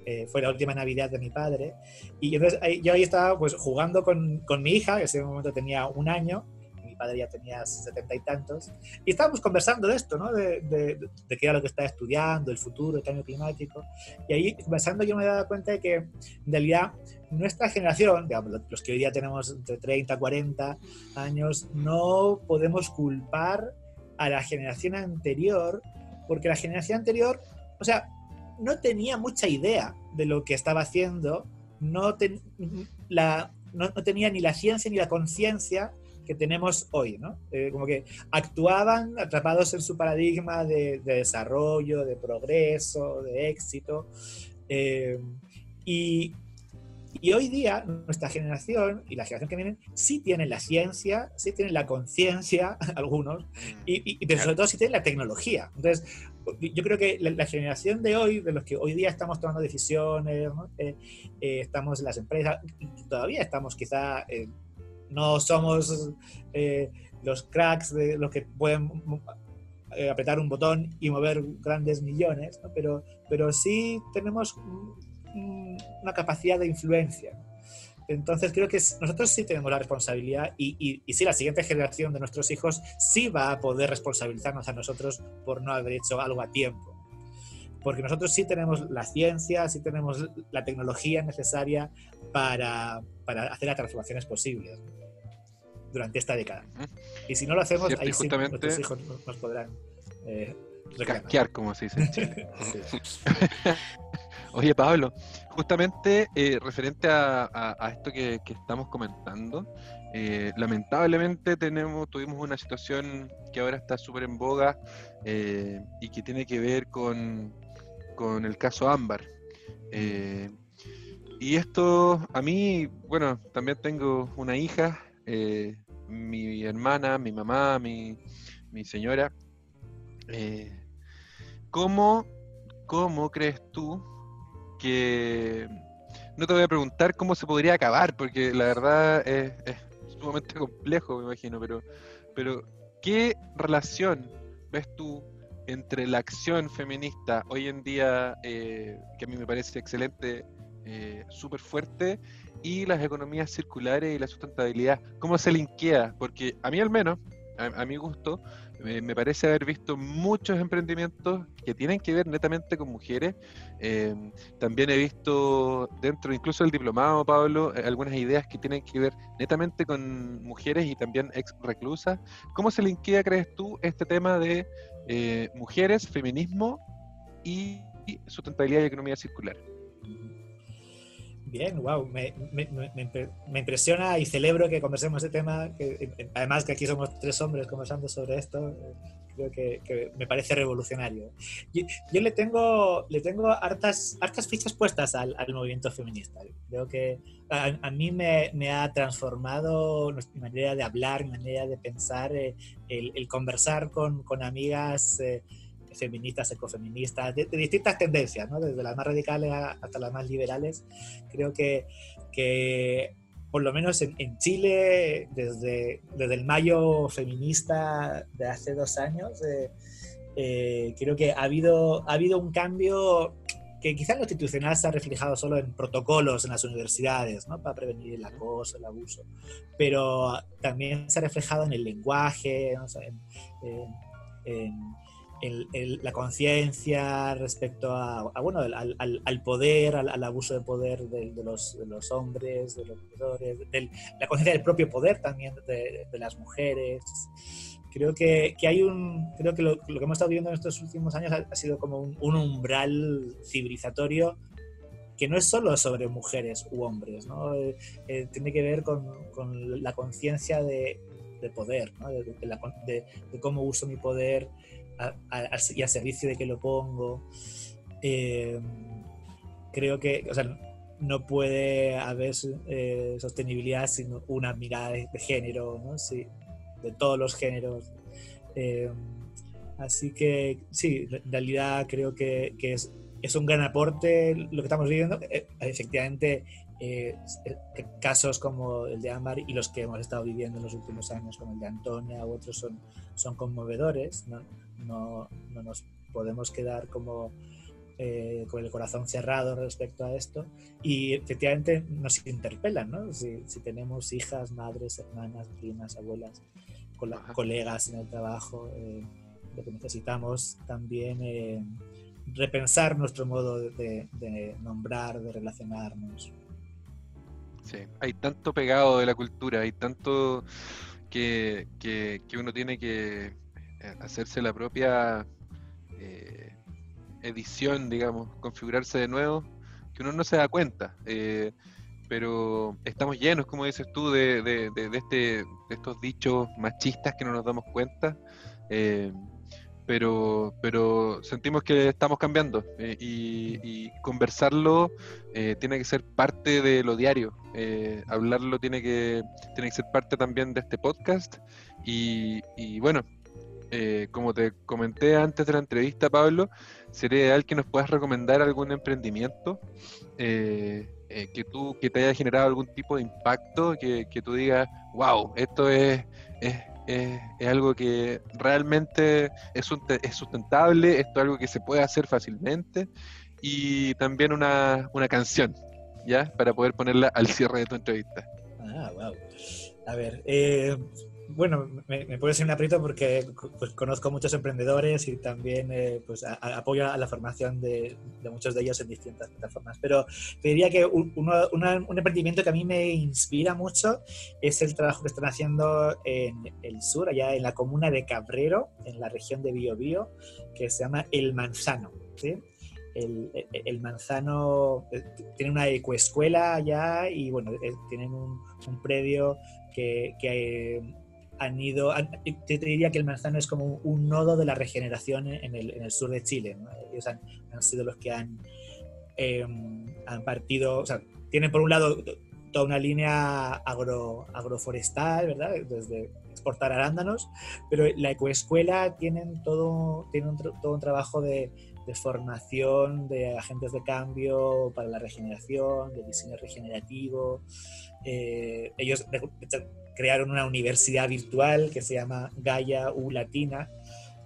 Eh, fue la última Navidad de mi padre. Y entonces ahí, yo ahí estaba pues jugando con, con mi hija, que en ese momento tenía un año, mi padre ya tenía setenta y tantos, y estábamos conversando de esto, ¿no? De, de, de, qué era lo que estaba estudiando, el futuro, el cambio climático. Y ahí conversando yo me daba cuenta de que en realidad nuestra generación, digamos, los que hoy día tenemos entre 30 y 40 años, no podemos culpar a la generación anterior, porque la generación anterior, o sea, no tenía mucha idea de lo que estaba haciendo, no, ten, la, no, no tenía ni la ciencia ni la conciencia que tenemos hoy, ¿no? Eh, como que actuaban atrapados en su paradigma de, de desarrollo, de progreso, de éxito. Eh, y, y, hoy día nuestra generación y la generación que viene sí tienen la ciencia, sí tienen la conciencia, algunos, y, y, pero sobre todo sí tienen la tecnología. Entonces, yo creo que la, la, generación de hoy, de los que hoy día estamos tomando decisiones, eh, eh, estamos en las empresas, todavía estamos quizá no somos eh, los cracks de los que pueden eh, apretar un botón y mover grandes millones, pero, pero sí tenemos una capacidad de influencia. Entonces creo que nosotros sí tenemos la responsabilidad y, y, y, sí la siguiente generación de nuestros hijos sí va a poder responsabilizarnos a nosotros por no haber hecho algo a tiempo. Porque nosotros sí tenemos la ciencia, sí tenemos la tecnología necesaria para, para hacer las transformaciones posibles durante esta década. Y si no lo hacemos, Cierto, ahí sí nuestros hijos nos podrán eh, casquear, como se dice en Chile. Oye, Pablo, justamente eh, referente a, esto que, estamos comentando, eh, lamentablemente tenemos, tuvimos una situación que ahora está súper en boga eh, y que tiene que ver con, con el caso Ámbar. Y esto a mí, bueno, también tengo una hija, mi hermana, mi mamá, mi, mi señora. ¿cómo, ¿Cómo crees tú que... No te voy a preguntar cómo se podría acabar, porque la verdad es, sumamente complejo, me imagino, pero, pero ¿qué relación ves tú entre la acción feminista hoy en día, eh, que a mí me parece excelente, eh, súper fuerte, y las economías circulares y la sustentabilidad? ¿Cómo se linkea? Porque a mí al menos, a, mi gusto, me, parece haber visto muchos emprendimientos que tienen que ver netamente con mujeres. Eh, también he visto dentro incluso del diplomado, Pablo, eh, algunas ideas que tienen que ver netamente con mujeres y también ex reclusas. ¿Cómo se linkea, crees tú, este tema de eh, mujeres, feminismo y sustentabilidad y economía circular. Bien, wow, me, me, me, me, impresiona y celebro que conversemos este tema, que, además que aquí somos tres hombres conversando sobre esto, creo que, que me parece revolucionario. Yo, yo, le tengo, le tengo hartas, hartas fichas puestas al, al movimiento feminista. Creo que a, a mí me, ha transformado mi manera de hablar, mi manera de pensar, eh, el, el, conversar con, con amigas. Eh, feministas, ecofeministas, de, distintas tendencias, ¿no? desde las más radicales hasta las más liberales. Creo que, que por lo menos en, Chile, desde, desde, el mayo feminista de hace dos años, eh, eh, creo que ha habido, ha habido un cambio que quizás lo institucional se ha reflejado solo en protocolos en las universidades, ¿no? para prevenir el acoso, el abuso, pero también se ha reflejado en el lenguaje, en, el, la conciencia respecto a, bueno, al, al, poder, al, abuso de poder de, de, los, de los, hombres, de los hombres, la conciencia del propio poder también de, las mujeres. Creo que, que, hay un, creo que lo, lo, que hemos estado viviendo en estos últimos años ha, ha sido como un, un, umbral civilizatorio que no es solo sobre mujeres u hombres, ¿no? Eh, eh, tiene que ver con, con la conciencia de, poder, ¿no? de, de, cómo uso mi poder y al servicio de que lo pongo. Eh, creo que, o sea, no puede haber eh, sostenibilidad sin una mirada de, género, ¿no? Sí, de todos los géneros. Eh, así que sí, en realidad creo que, que es, es, un gran aporte lo que estamos viviendo. efectivamente, casos como el de Amar y los que hemos estado viviendo en los últimos años, como el de Antonia u otros, son, son conmovedores. ¿no? No, no nos podemos quedar como eh, con el corazón cerrado respecto a esto y efectivamente nos interpelan, ¿no? Si, si tenemos hijas, madres, hermanas, primas, abuelas, colegas en el trabajo, eh, lo que necesitamos también eh, repensar nuestro modo de, de, nombrar, de relacionarnos. Sí, hay tanto pegado de la cultura, hay tanto que, que, que uno tiene que hacerse la propia eh, edición, digamos, configurarse de nuevo, que uno no se da cuenta. Eh, pero estamos llenos, como dices tú, de, de, de, este, de, estos dichos machistas que no nos damos cuenta. pero, pero sentimos que estamos cambiando y, y, conversarlo tiene que ser parte de lo diario. hablarlo tiene que, tiene que ser parte también de este podcast. Y, y bueno, eh, como te comenté antes de la entrevista, Pablo, sería ideal que nos puedas recomendar algún emprendimiento eh, eh, que tú que te haya generado algún tipo de impacto, que, que tú digas, wow, esto es, es, es, algo que realmente es, es sustentable, esto es algo que se puede hacer fácilmente, y también una, una canción, ¿ya? Para poder ponerla al cierre de tu entrevista. Ah, wow. A ver, eh, bueno, me, me puede ser un aprieto porque pues, conozco muchos emprendedores y también eh, pues, a, a, apoyo a la formación de, de, muchos de ellos en distintas plataformas. Pero te diría que un, un, emprendimiento que a mí me inspira mucho es el trabajo que están haciendo en el sur, allá en la comuna de Cabrero, en la región de Biobío, que se llama El Manzano. ¿sí? El, el, manzano eh, tiene una ecoescuela allá y bueno, eh, tienen un, un predio que, que, han ido, han, te diría que el manzano es como un nodo de la regeneración en el, en el sur de Chile. ¿no? Ellos han, han, sido los que han, eh, han partido, o sea, tienen por un lado toda una línea agro, agroforestal, ¿verdad? Desde exportar arándanos, pero la ecoescuela tienen todo, tienen un, todo un trabajo de, de, formación de agentes de cambio para la regeneración, de diseño regenerativo. Eh, ellos crearon una universidad virtual que se llama Gaia U Latina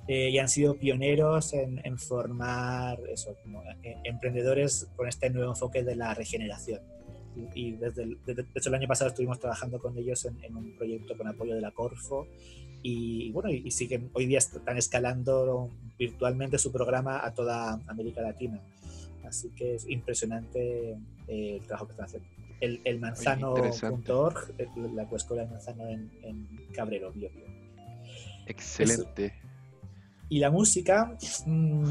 eh, y han sido pioneros en, en formar eso, como, eh, emprendedores con este nuevo enfoque de la regeneración. Y, y desde, el, desde, de hecho el año pasado estuvimos trabajando con ellos en, en un proyecto con apoyo de la Corfo y, bueno, y, y siguen, hoy día están escalando virtualmente su programa a toda América Latina. Así que es impresionante eh, el trabajo que están haciendo el, el manzano.org, la escuela de manzano en, en Cabrero, Bio, Bio. Excelente. y la música, mm,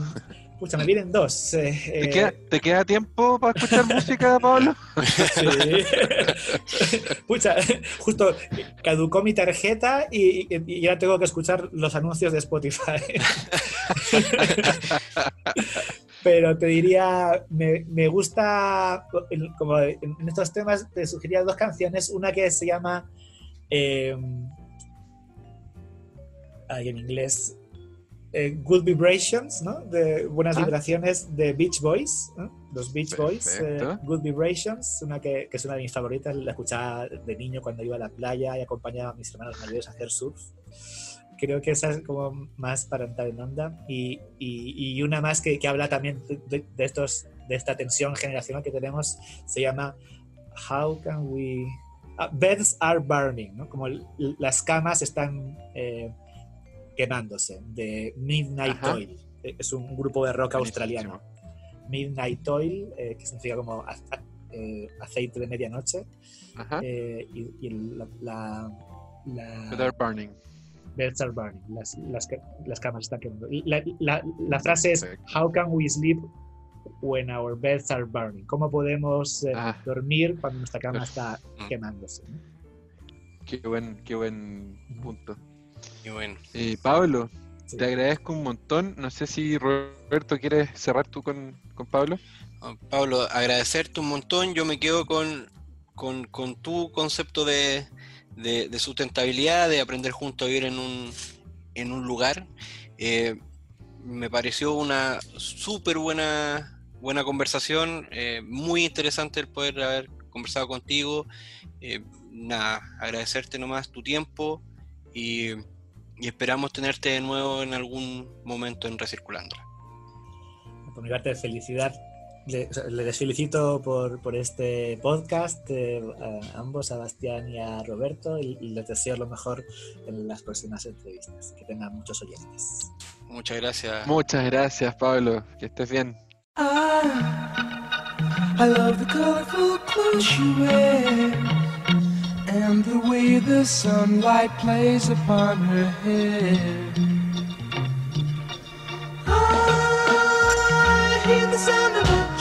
pucha, me vienen dos. eh, ¿Te eh, queda, te queda tiempo para escuchar música, Pablo? Sí. Pucha, justo caducó mi tarjeta y, y- y ahora tengo que escuchar los anuncios de Spotify. Pero te diría, me, me gusta, como en estos temas, te sugeriría dos canciones. Una que se llama, eh, ay, en inglés, eh, Good Vibrations, ¿no? De buenas Ah. vibraciones de Beach Boys, ¿no? Los Beach Boys, eh. Good Vibrations, una que, que es una de mis favoritas, la escuchaba de niño cuando iba a la playa y acompañaba a mis hermanos mayores a hacer surf. Creo que esa es como más para entrar en onda. Y, y- y una más que, que habla también de, de estos, de esta tensión generacional que tenemos, se llama How Can We... ah, Beds Are Burning, ¿no? Como las camas están eh, quemándose, de Midnight Ajá. Oil. Eh, Es un grupo de rock australiano. Midnight Oil, eh, que significa como a- a- eh, aceite de medianoche. Ajá. y, y la, la, la- Burning. Beds are burning, las, las, las camas están quemando. La, la- la frase es. How can we sleep when our beds are burning? ¿Cómo podemos eh, Ah. dormir cuando nuestra cama está Mm. quemándose? ¿no? Qué buen, qué buen punto. Y bueno, Eh, Pablo, Sí. te agradezco un montón. No sé si Roberto quieres cerrar tú con, con Pablo. ah, Pablo, agradecerte un montón. Yo me quedo con, con, con tu concepto de, de- sustentabilidad, de aprender juntos a vivir en un, en un lugar. Eh, me pareció una súper buena, buena conversación, eh, muy interesante el poder haber conversado contigo. Eh, nada, agradecerte nomás tu tiempo y, y esperamos tenerte de nuevo en algún momento en Recirculándola. Por mi parte, felicidad. Le- les felicito por, por este podcast, eh, a ambos, a Bastián y a Roberto, y, y les deseo lo mejor en las próximas entrevistas. Que tengan muchos oyentes. Muchas gracias. Muchas gracias, Pablo. Que estés bien. I, I love the colorful clothes she wears and the way the sunlight plays upon her hair. I hear the sound of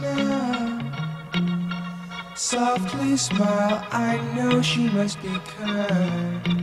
Now. Softly smile, I know she must be kind.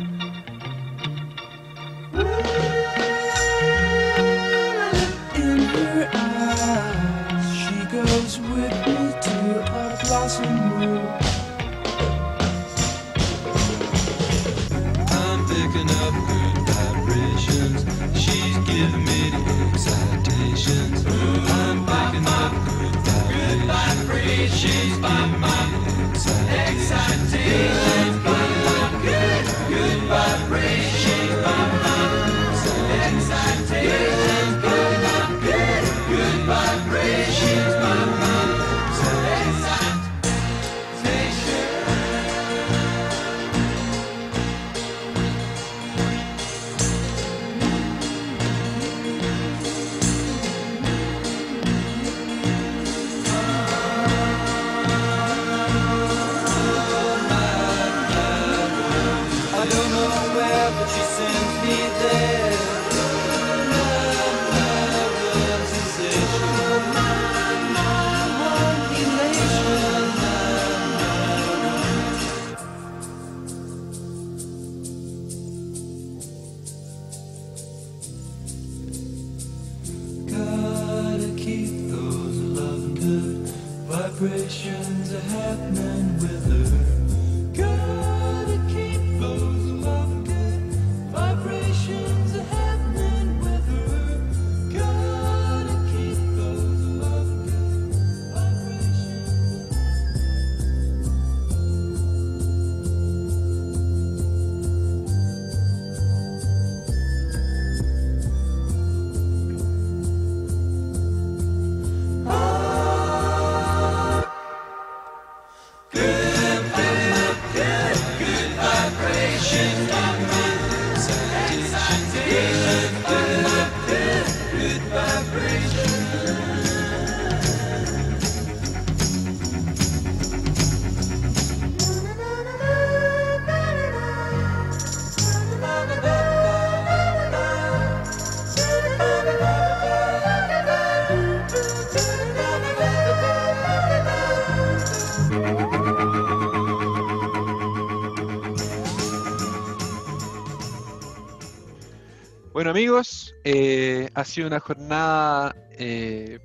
Amigos, eh, ha sido una jornada eh,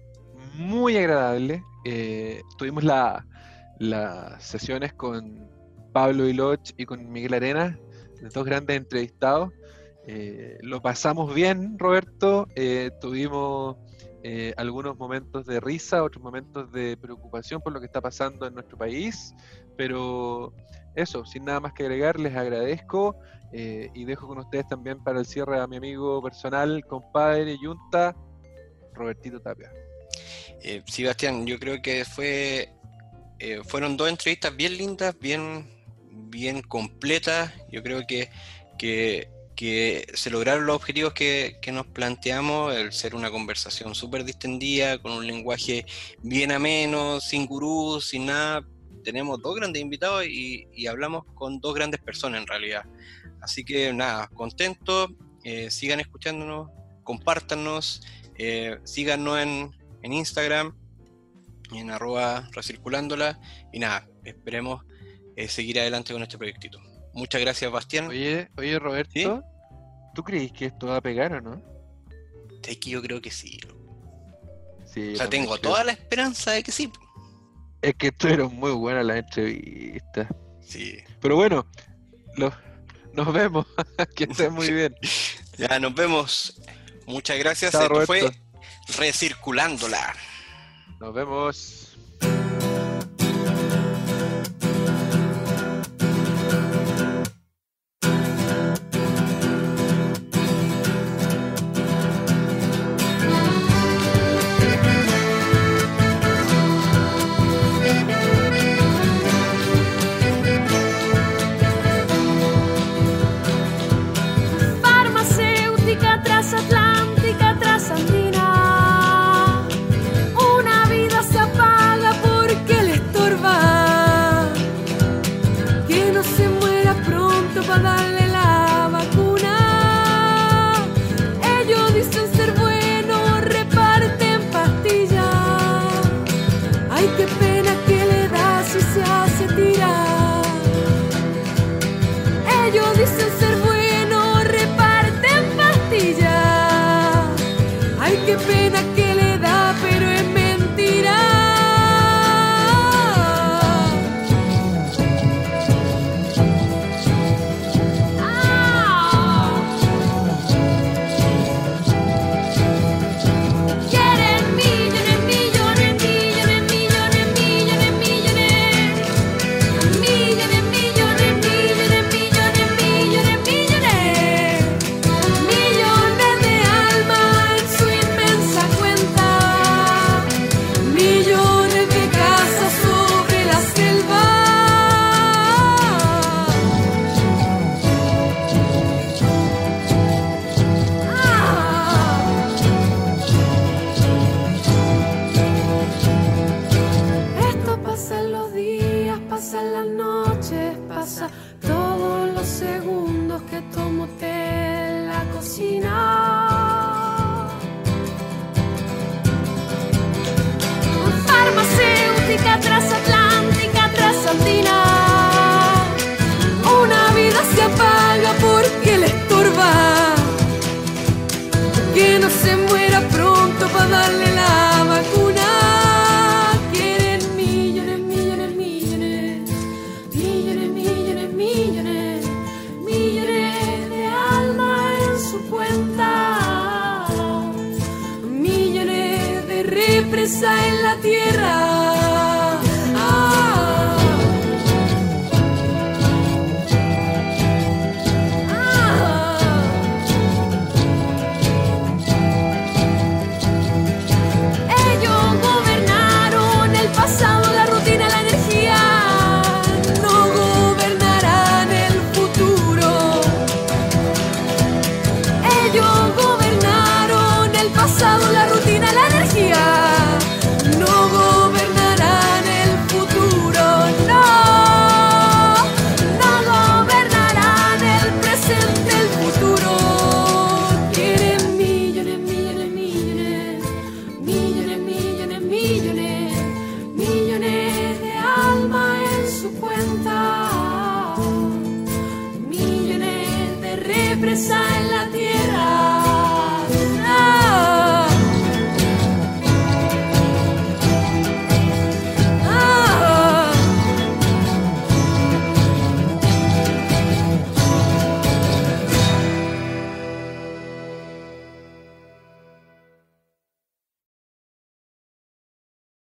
muy agradable. Eh, tuvimos la- las sesiones con Pablo Iloch y con Miguel Arena, dos grandes entrevistados. Eh, lo pasamos bien, Roberto. Eh, tuvimos eh, algunos momentos de risa, otros momentos de preocupación por lo que está pasando en nuestro país. Pero eso, sin nada más que agregar, les agradezco eh, y dejo con ustedes también para el cierre a mi amigo personal, compadre, Yunta, Robertito Tapia. Eh, sí, Bastián, yo creo que fue, eh, fueron dos entrevistas bien lindas, bien, bien completas. Yo creo que, que, que se lograron los objetivos que, que nos planteamos, el ser una conversación súper distendida, con un lenguaje bien ameno, sin gurú, sin nada. Tenemos dos grandes invitados y, y hablamos con dos grandes personas en realidad. Así que nada, contentos, eh, sigan escuchándonos, compártanos, eh, síganos en, en Instagram, en arroba recirculándola, y nada, esperemos eh, seguir adelante con este proyectito. Muchas gracias, Bastián. Oye, oye Roberto, ¿tú crees que esto va a pegar o no? Es que yo creo que sí. Sí, O sea, tengo creo. toda la esperanza de que sí. Es que estuvieron muy buenas las entrevistas. Sí. Pero bueno, lo- nos vemos. que estén muy bien. Ya nos vemos. Muchas gracias. Chao, Esto fue. Recirculándola. Nos vemos.